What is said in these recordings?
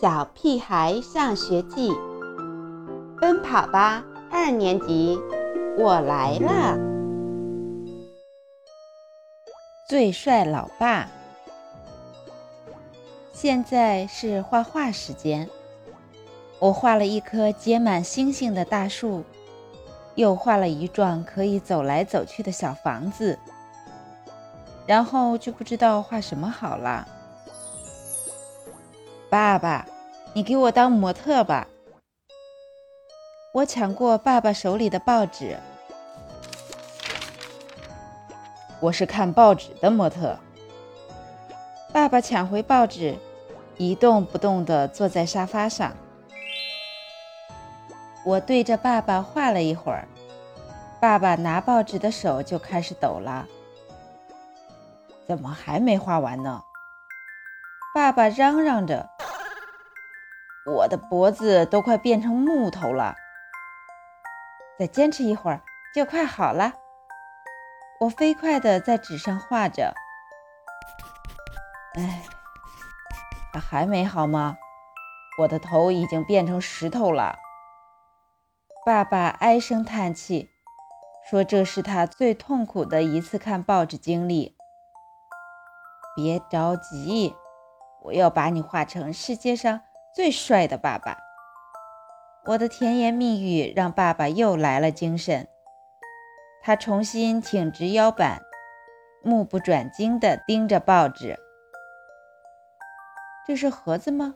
小屁孩上学记》，奔跑吧二年级，我来了！最帅老爸，现在是画画时间。我画了一棵结满星星的大树，又画了一幢可以走来走去的小房子，然后就不知道画什么好了。爸爸，你给我当模特吧！我抢过爸爸手里的报纸。我是看报纸的模特。爸爸抢回报纸，一动不动地坐在沙发上。我对着爸爸画了一会儿，爸爸拿报纸的手就开始抖了。怎么还没画完呢？爸爸嚷嚷着。我的脖子都快变成木头了，再坚持一会儿就快好了。我飞快地在纸上画着。哎，还没好吗？我的头已经变成石头了。爸爸唉声叹气，说这是他最痛苦的一次看报纸经历。别着急，我要把你画成世界上。最帅的爸爸，我的甜言蜜语让爸爸又来了精神。他重新挺直腰板，目不转睛地盯着报纸。这是盒子吗？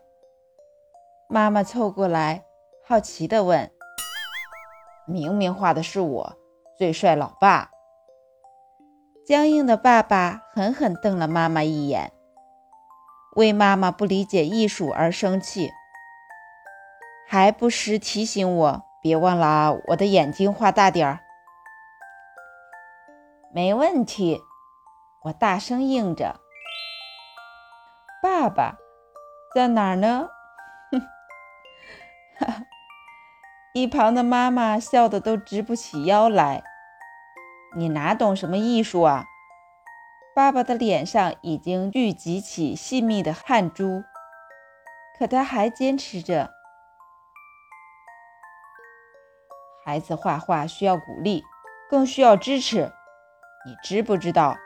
妈妈凑过来，好奇地问：“明明画的是我，最帅老爸。”僵硬的爸爸狠狠瞪了妈妈一眼。为妈妈不理解艺术而生气，还不时提醒我别忘了我的眼睛画大点儿。没问题，我大声应着。爸爸在哪儿呢？哼，一旁的妈妈笑得都直不起腰来。你哪懂什么艺术啊？爸爸的脸上已经聚集起细密的汗珠，可他还坚持着。孩子画画需要鼓励，更需要支持，你知不知道？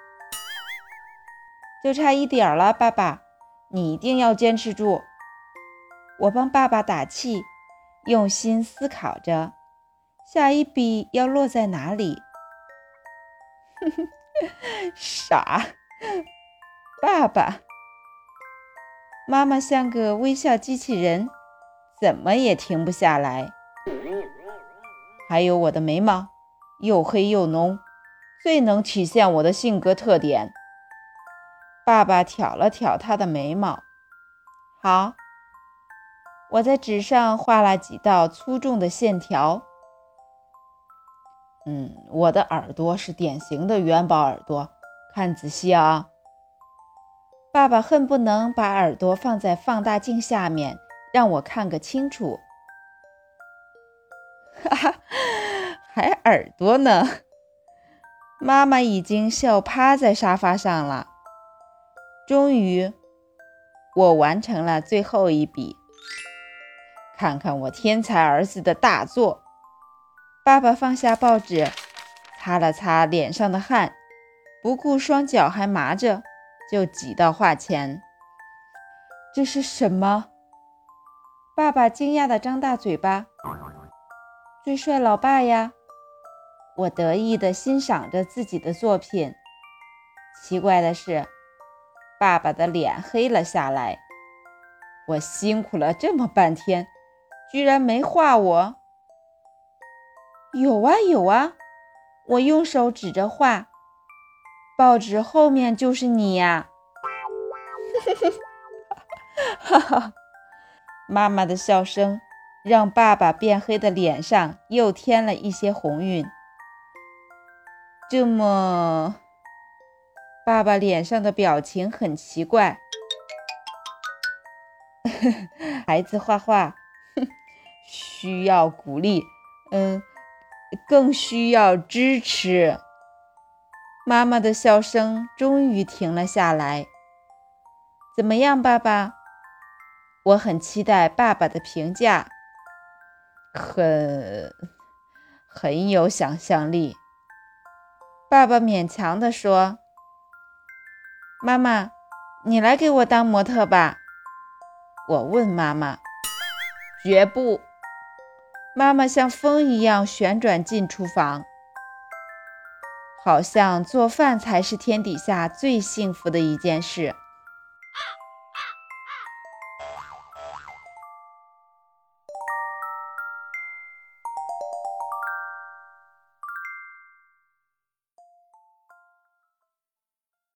就差一点了，爸爸，你一定要坚持住！我帮爸爸打气，用心思考着，下一笔要落在哪里？哼哼。傻，爸爸，妈妈像个微笑机器人，怎么也停不下来。还有我的眉毛，又黑又浓，最能体现我的性格特点。爸爸挑了挑他的眉毛，好，我在纸上画了几道粗重的线条。嗯，我的耳朵是典型的元宝耳朵，看仔细啊！爸爸恨不能把耳朵放在放大镜下面，让我看个清楚。哈哈，还耳朵呢？妈妈已经笑趴在沙发上了。终于，我完成了最后一笔。看看我天才儿子的大作！爸爸放下报纸，擦了擦脸上的汗，不顾双脚还麻着，就挤到画前。这是什么？爸爸惊讶地张大嘴巴。最帅老爸呀！我得意地欣赏着自己的作品。奇怪的是，爸爸的脸黑了下来。我辛苦了这么半天，居然没画我。有啊有啊，我用手指着画，报纸后面就是你呀！哈哈，妈妈的笑声让爸爸变黑的脸上又添了一些红晕。这么，爸爸脸上的表情很奇怪。孩子画画，需要鼓励。嗯。更需要支持。妈妈的笑声终于停了下来。怎么样，爸爸？我很期待爸爸的评价。很，很有想象力。爸爸勉强地说：“妈妈，你来给我当模特吧。”我问妈妈：“绝不！”妈妈像风一样旋转进厨房，好像做饭才是天底下最幸福的一件事。